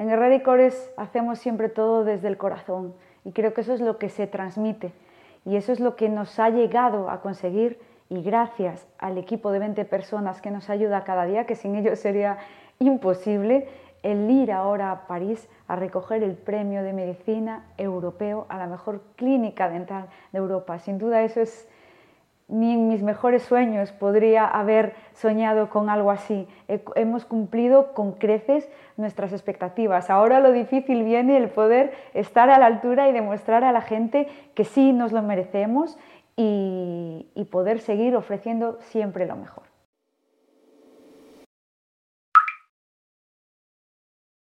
En Erradicores hacemos siempre todo desde el corazón y creo que eso es lo que se transmite y eso es lo que nos ha llegado a conseguir y gracias al equipo de 20 personas que nos ayuda cada día, que sin ellos sería imposible, el ir ahora a París a recoger el premio de medicina europeo a la mejor clínica dental de Europa. Sin duda eso es ni en mis mejores sueños podría haber soñado con algo así. Hemos cumplido con creces nuestras expectativas. Ahora lo difícil viene el poder estar a la altura y demostrar a la gente que sí nos lo merecemos y, poder seguir ofreciendo siempre lo mejor.